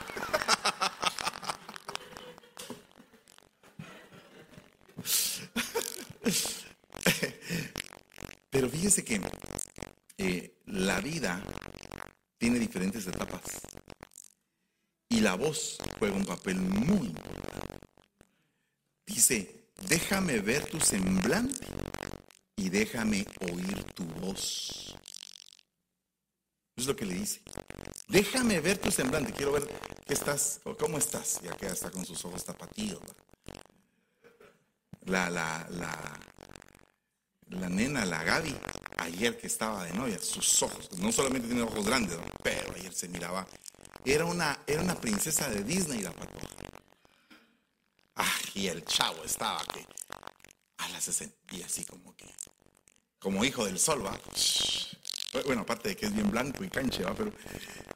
Pero fíjese que eh, la vida tiene diferentes etapas y la voz juega un papel muy importante. Dice, déjame ver tu semblante y déjame oír tu voz. Es lo que le dice. Déjame ver tu semblante. Quiero ver qué estás, cómo estás. Ya que está con sus ojos tapatíos. La, la, la, la nena, la Gaby, ayer que estaba de novia, sus ojos, no solamente tiene ojos grandes, pero ayer se miraba, era una, era una princesa de Disney la patoja. Ah, y el chavo estaba que a la se sentía así como que, como hijo del sol, va. Bueno, aparte de que es bien blanco y canche, va, pero,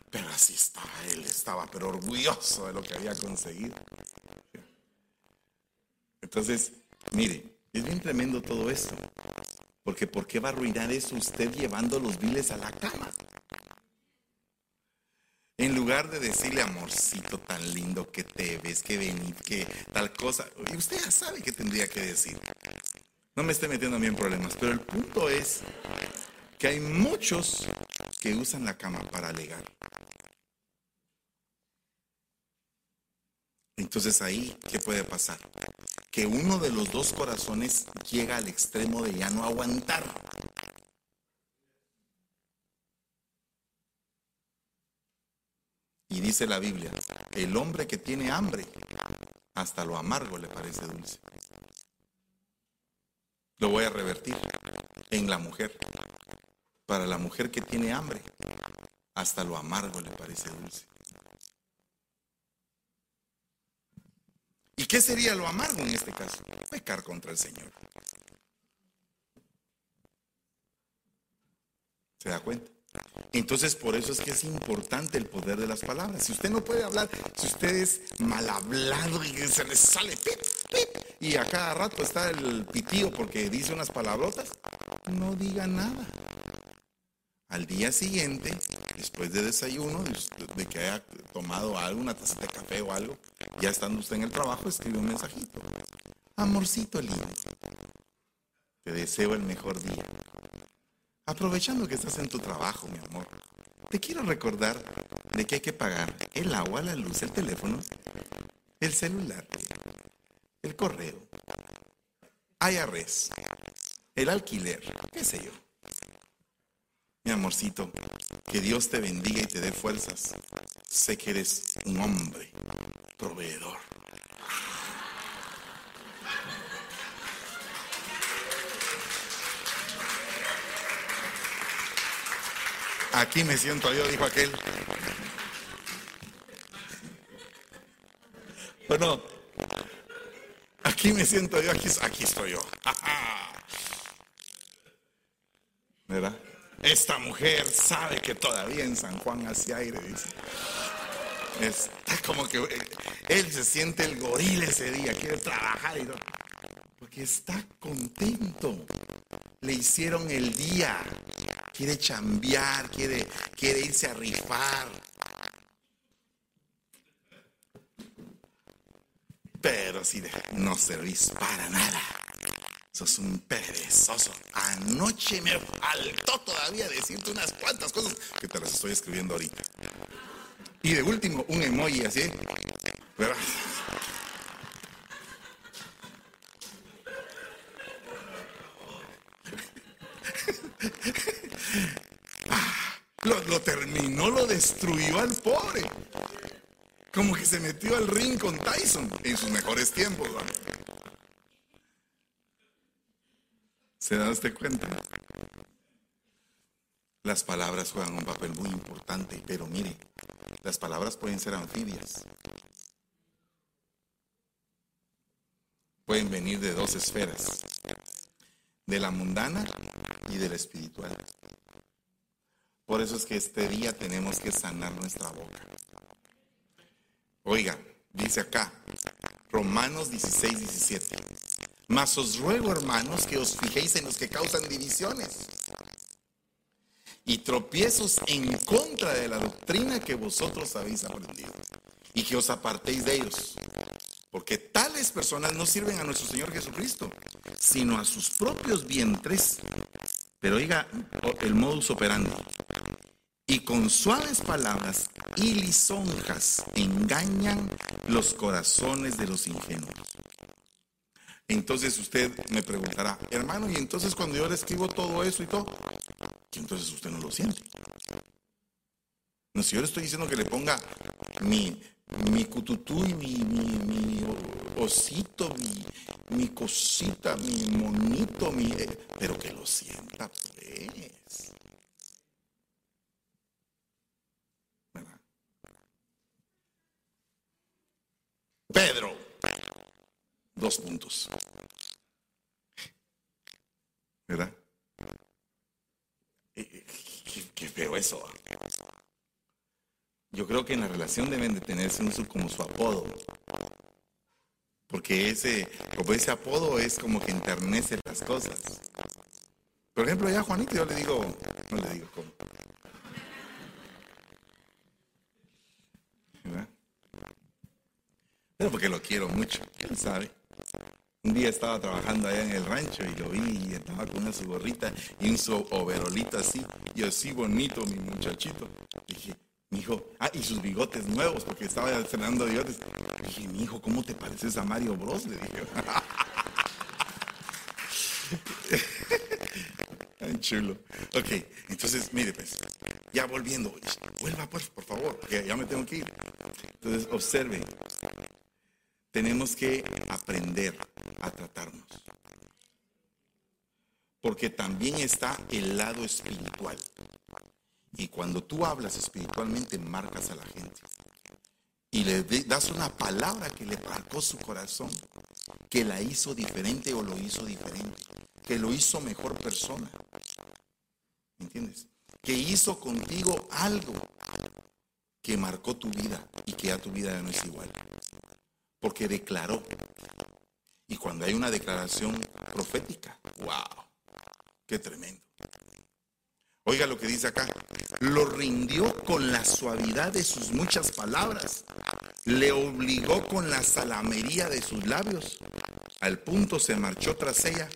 pero así estaba, él estaba, pero orgulloso de lo que había conseguido. Entonces, mire, es bien tremendo todo esto. Porque ¿por qué va a arruinar eso usted llevando los viles a la cama? En lugar de decirle, amorcito tan lindo que te ves, que venís, que tal cosa. Y usted ya sabe qué tendría que decir. No me esté metiendo a mí en problemas, pero el punto es que hay muchos que usan la cama para alegar. Entonces ahí, ¿qué puede pasar? Que uno de los dos corazones llega al extremo de ya no aguantar. Y dice la Biblia, el hombre que tiene hambre, hasta lo amargo le parece dulce. Lo voy a revertir en la mujer. Para la mujer que tiene hambre, hasta lo amargo le parece dulce. ¿Y qué sería lo amargo en este caso? Pecar contra el Señor. ¿Se da cuenta? Entonces, por eso es que es importante el poder de las palabras. Si usted no puede hablar, si usted es mal hablado y se le sale, y a cada rato está el pitío porque dice unas palabrotas, no diga nada. Al día siguiente, después de desayuno, de, que haya tomado algo, una tacita de café o algo, ya estando usted en el trabajo, escribe un mensajito. Amorcito lindo, te deseo el mejor día. Aprovechando que estás en tu trabajo, mi amor, te quiero recordar de que hay que pagar el agua, la luz, el teléfono, el celular, el correo, IRS, el alquiler, qué sé yo. Mi amorcito, que Dios te bendiga y te dé fuerzas. Sé que eres un hombre proveedor. Aquí me siento yo, dijo aquel. Bueno, aquí me siento yo, aquí, aquí estoy yo. ¿Verdad? Esta mujer sabe que todavía en San Juan hace aire, dice. Está como que eh, él se siente el goril ese día, quiere trabajar y Porque está contento. Le hicieron el día. Quiere chambear, quiere, quiere irse a rifar. Pero si no servís para nada. Sos un perezoso. Anoche me faltó todavía decirte unas cuantas cosas que te las estoy escribiendo ahorita. Y de último, un emoji así. Ah, lo, terminó, lo destruyó al pobre. Como que se metió al ring con Tyson en sus mejores tiempos. ¿Se da usted cuenta? Las palabras juegan un papel muy importante, pero mire, las palabras pueden ser anfibias. Pueden venir de dos esferas, de la mundana y de la espiritual. Por eso es que este día tenemos que sanar nuestra boca. Oiga, dice acá, Romanos 16, 17. Mas os ruego, hermanos, que os fijéis en los que causan divisiones y tropiezos en contra de la doctrina que vosotros habéis aprendido y que os apartéis de ellos. Porque tales personas no sirven a nuestro Señor Jesucristo, sino a sus propios vientres. Pero oiga el modus operandi. Y con suaves palabras y lisonjas engañan los corazones de los ingenuos. Entonces usted me preguntará, hermano, y entonces cuando yo le escribo todo eso y todo, que entonces usted no lo siente. No, si yo le estoy diciendo que le ponga mi, mi cututú y mi, mi, osito, mi, mi, cosita, mi monito, mi, eh, pero que lo sienta, pues. ¿Verdad? Pedro. Dos puntos. ¿Verdad? Qué, feo eso. Yo creo que en la relación deben de tenerse un, como su apodo. Porque ese, como ese apodo es como que enternece las cosas. Por ejemplo, ya Juanito yo le digo, no le digo cómo. ¿Verdad? Pero porque lo quiero mucho, quién sabe. Un día estaba trabajando allá en el rancho y lo vi y estaba con una su gorrita y un su overolito así, y así bonito mi muchachito. dije, mi hijo, ah, y sus bigotes nuevos, porque estaba estrenando bigotes. dije, mi hijo, ¿cómo te pareces a Mario Bros? Le dije. Tan chulo. Ok, entonces, mire, pues, ya volviendo, vuelva, pues, por favor, que ya me tengo que ir. Entonces, observe, tenemos que aprender a tratarnos. Porque también está el lado espiritual. Y cuando tú hablas espiritualmente, marcas a la gente. Y le das una palabra que le marcó su corazón, que la hizo diferente o lo hizo diferente, que lo hizo mejor persona. ¿Entiendes? Que hizo contigo algo que marcó tu vida y que ya tu vida ya no es igual porque declaró. Cuando hay una declaración profética, wow, qué tremendo. Oiga lo que dice acá. Lo rindió con la suavidad de sus muchas palabras. Le obligó con la salamería de sus labios. Al punto se marchó tras ella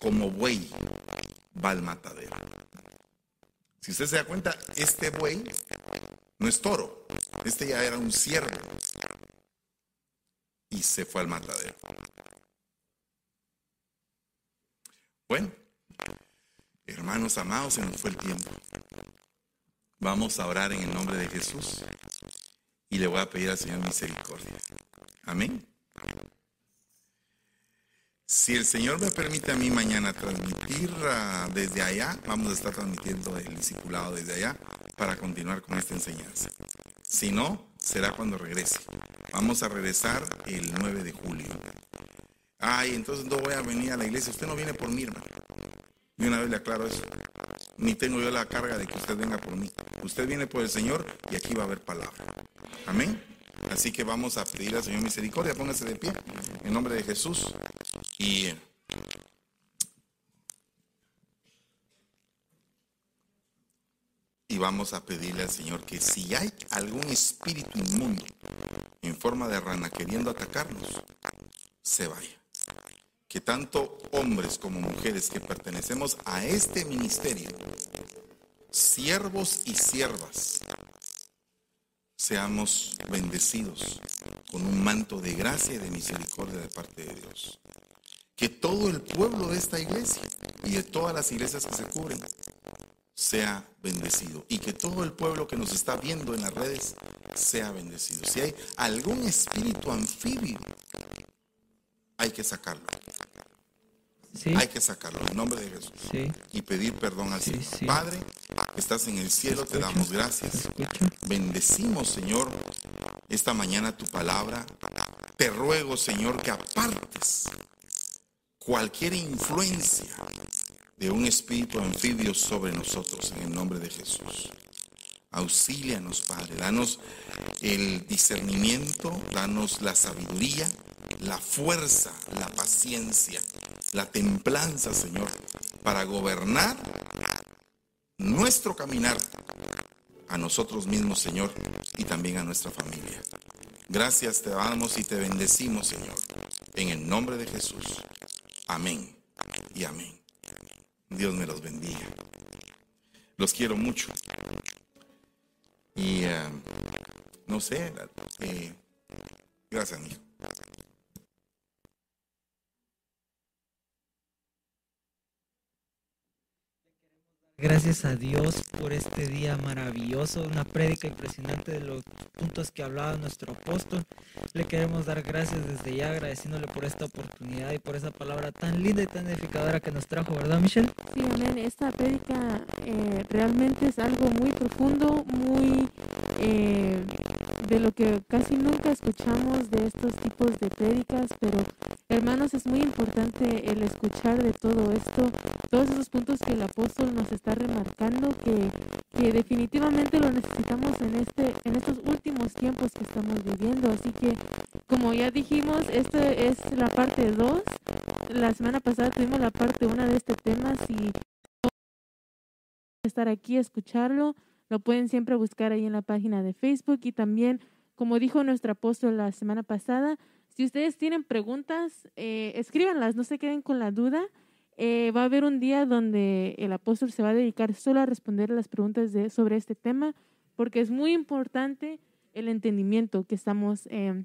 como buey va al matadero. Si usted se da cuenta, este buey no es toro. Este ya era un ciervo. Y se fue al matadero. Bueno, Hermanos amados, se nos fue el tiempo. Vamos a orar en el nombre de Jesús y le voy a pedir al Señor misericordia. Amén. Si el Señor me permite a mí mañana transmitir desde allá, vamos a estar transmitiendo el discipulado desde allá para continuar con esta enseñanza. Si no, será cuando regrese. Vamos a regresar el 9 de julio. Ay, entonces no voy a venir a la iglesia. Usted no viene por mí, hermano. Y una vez le aclaro eso. Ni tengo yo la carga de que usted venga por mí. Usted viene por el Señor y aquí va a haber palabra. Amén. Así que vamos a pedir al Señor misericordia. Póngase de pie en nombre de Jesús. Y y vamos a pedirle al Señor que si hay algún espíritu inmundo en forma de rana queriendo atacarnos, se vaya que tanto hombres como mujeres que pertenecemos a este ministerio, siervos y siervas, seamos bendecidos con un manto de gracia y de misericordia de parte de Dios. Que todo el pueblo de esta iglesia y de todas las iglesias que se cubren sea bendecido y que todo el pueblo que nos está viendo en las redes sea bendecido. Si hay algún espíritu anfibio hay que sacarlo. Hay que sacarlo en nombre de Jesús. Y pedir perdón al Señor. Padre, estás en el cielo, te damos gracias. Bendecimos, Señor, esta mañana tu palabra. Te ruego, Señor, que apartes cualquier influencia de un espíritu anfibio sobre nosotros en el nombre de Jesús. Auxílianos, Padre. Danos el discernimiento, danos la sabiduría la fuerza, la paciencia, la templanza, Señor, para gobernar nuestro caminar a nosotros mismos, Señor, y también a nuestra familia. Gracias te damos y te bendecimos, Señor, en el nombre de Jesús. Amén y amén. Dios me los bendiga. Los quiero mucho. Y eh, no sé, eh, gracias, amigo. Gracias a Dios por este día maravilloso, una prédica impresionante de los puntos que hablaba nuestro apóstol. Le queremos dar gracias desde ya, agradeciéndole por esta oportunidad y por esa palabra tan linda y tan edificadora que nos trajo, ¿verdad, Michelle? Sí, amén. Esta prédica eh, realmente es algo muy profundo, muy eh, de lo que casi nunca escuchamos de estos tipos de prédicas, pero hermanos, es muy importante el escuchar de todo esto, todos esos puntos que el apóstol nos está remarcando que, que definitivamente lo necesitamos en este en estos últimos tiempos que estamos viviendo. Así que, como ya dijimos, esta es la parte 2. La semana pasada tuvimos la parte 1 de este tema. Si estar aquí, escucharlo, lo pueden siempre buscar ahí en la página de Facebook y también, como dijo nuestro apóstol la semana pasada, si ustedes tienen preguntas, eh, escríbanlas, no se queden con la duda. Eh, va a haber un día donde el apóstol se va a dedicar solo a responder las preguntas de, sobre este tema, porque es muy importante el entendimiento que estamos eh,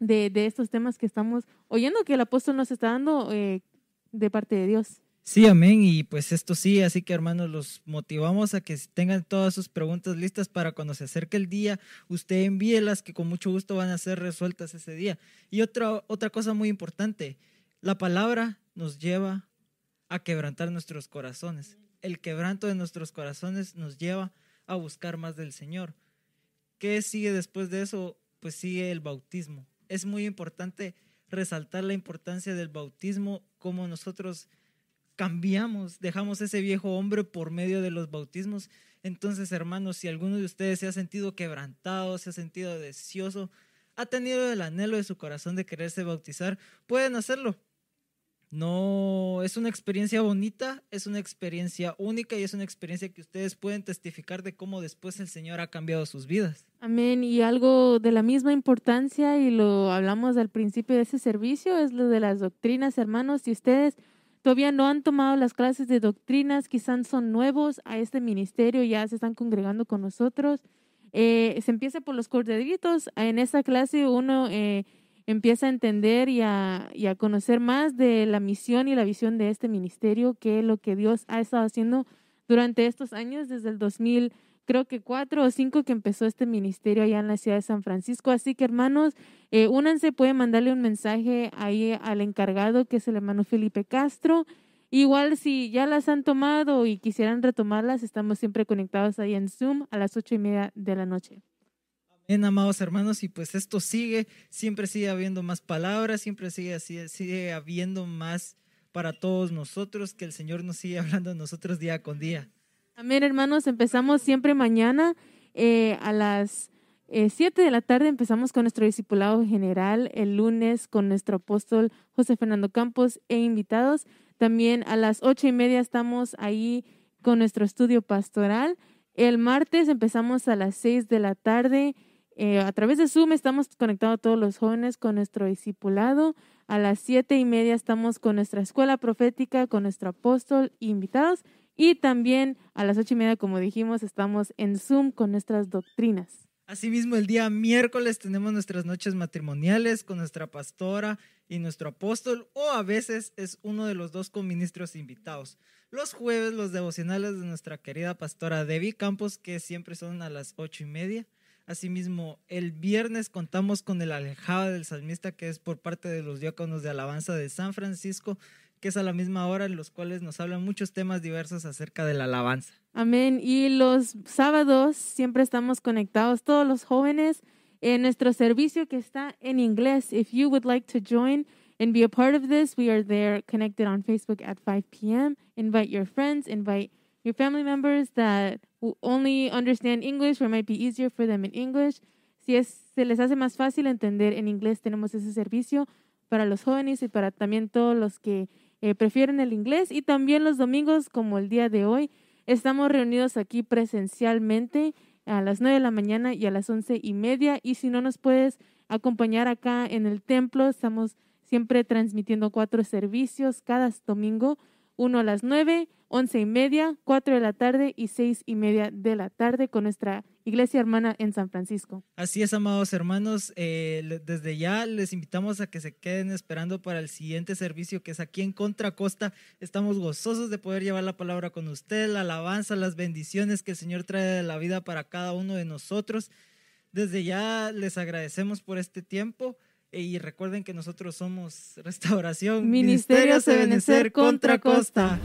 de, de, estos temas que estamos oyendo que el apóstol nos está dando eh, de parte de Dios. Sí, amén. Y pues esto sí, así que hermanos, los motivamos a que tengan todas sus preguntas listas para cuando se acerque el día, usted envíelas que con mucho gusto van a ser resueltas ese día. Y otra, otra cosa muy importante, la palabra nos lleva a quebrantar nuestros corazones. El quebranto de nuestros corazones nos lleva a buscar más del Señor. ¿Qué sigue después de eso? Pues sigue el bautismo. Es muy importante resaltar la importancia del bautismo, como nosotros cambiamos, dejamos ese viejo hombre por medio de los bautismos. Entonces, hermanos, si alguno de ustedes se ha sentido quebrantado, se ha sentido deseoso, ha tenido el anhelo de su corazón de quererse bautizar, pueden hacerlo no es una experiencia bonita, es una experiencia única y es una experiencia que ustedes pueden testificar de cómo después el Señor ha cambiado sus vidas. Amén. Y algo de la misma importancia, y lo hablamos al principio de ese servicio, es lo de las doctrinas, hermanos. Si ustedes todavía no han tomado las clases de doctrinas, quizás son nuevos a este ministerio, ya se están congregando con nosotros. Eh, se empieza por los corderitos. En esa clase uno... Eh, empieza a entender y a, y a conocer más de la misión y la visión de este ministerio, que es lo que Dios ha estado haciendo durante estos años, desde el 2000, creo que cuatro o cinco que empezó este ministerio allá en la ciudad de San Francisco. Así que hermanos, eh, únanse, pueden mandarle un mensaje ahí al encargado, que es el hermano Felipe Castro. Igual si ya las han tomado y quisieran retomarlas, estamos siempre conectados ahí en Zoom a las ocho y media de la noche. Bien, amados hermanos, y pues esto sigue, siempre sigue habiendo más palabras, siempre sigue, sigue, sigue habiendo más para todos nosotros, que el Señor nos sigue hablando a nosotros día con día. Amén, hermanos, empezamos siempre mañana eh, a las 7 eh, de la tarde, empezamos con nuestro discipulado general, el lunes con nuestro apóstol José Fernando Campos e invitados. También a las ocho y media estamos ahí con nuestro estudio pastoral. El martes empezamos a las 6 de la tarde eh, a través de Zoom estamos conectados todos los jóvenes con nuestro discipulado. A las siete y media estamos con nuestra escuela profética, con nuestro apóstol invitados. Y también a las ocho y media, como dijimos, estamos en Zoom con nuestras doctrinas. Asimismo, el día miércoles tenemos nuestras noches matrimoniales con nuestra pastora y nuestro apóstol, o a veces es uno de los dos ministros invitados. Los jueves, los devocionales de nuestra querida pastora Debbie Campos, que siempre son a las ocho y media. Asimismo, el viernes contamos con el alejado del salmista que es por parte de los diáconos de alabanza de San Francisco, que es a la misma hora en los cuales nos hablan muchos temas diversos acerca de la alabanza. Amén. Y los sábados siempre estamos conectados, todos los jóvenes, en nuestro servicio que está en inglés. If you would like to join and be a part of this, we are there connected on Facebook at 5 p.m. Invite your friends, invite your family members that only understand English or might be easier for them in English. Si es, se les hace más fácil entender en inglés, tenemos ese servicio para los jóvenes y para también todos los que eh, prefieren el inglés. Y también los domingos, como el día de hoy, estamos reunidos aquí presencialmente a las 9 de la mañana y a las once y media. Y si no nos puedes acompañar acá en el templo, estamos siempre transmitiendo cuatro servicios cada domingo, uno a las 9, once y media, cuatro de la tarde y seis y media de la tarde con nuestra iglesia hermana en San Francisco. Así es, amados hermanos, eh, desde ya les invitamos a que se queden esperando para el siguiente servicio que es aquí en Contra Costa. Estamos gozosos de poder llevar la palabra con usted, la alabanza, las bendiciones que el Señor trae de la vida para cada uno de nosotros. Desde ya les agradecemos por este tiempo. Y recuerden que nosotros somos Restauración Ministerio Sebenecer Contra Costa.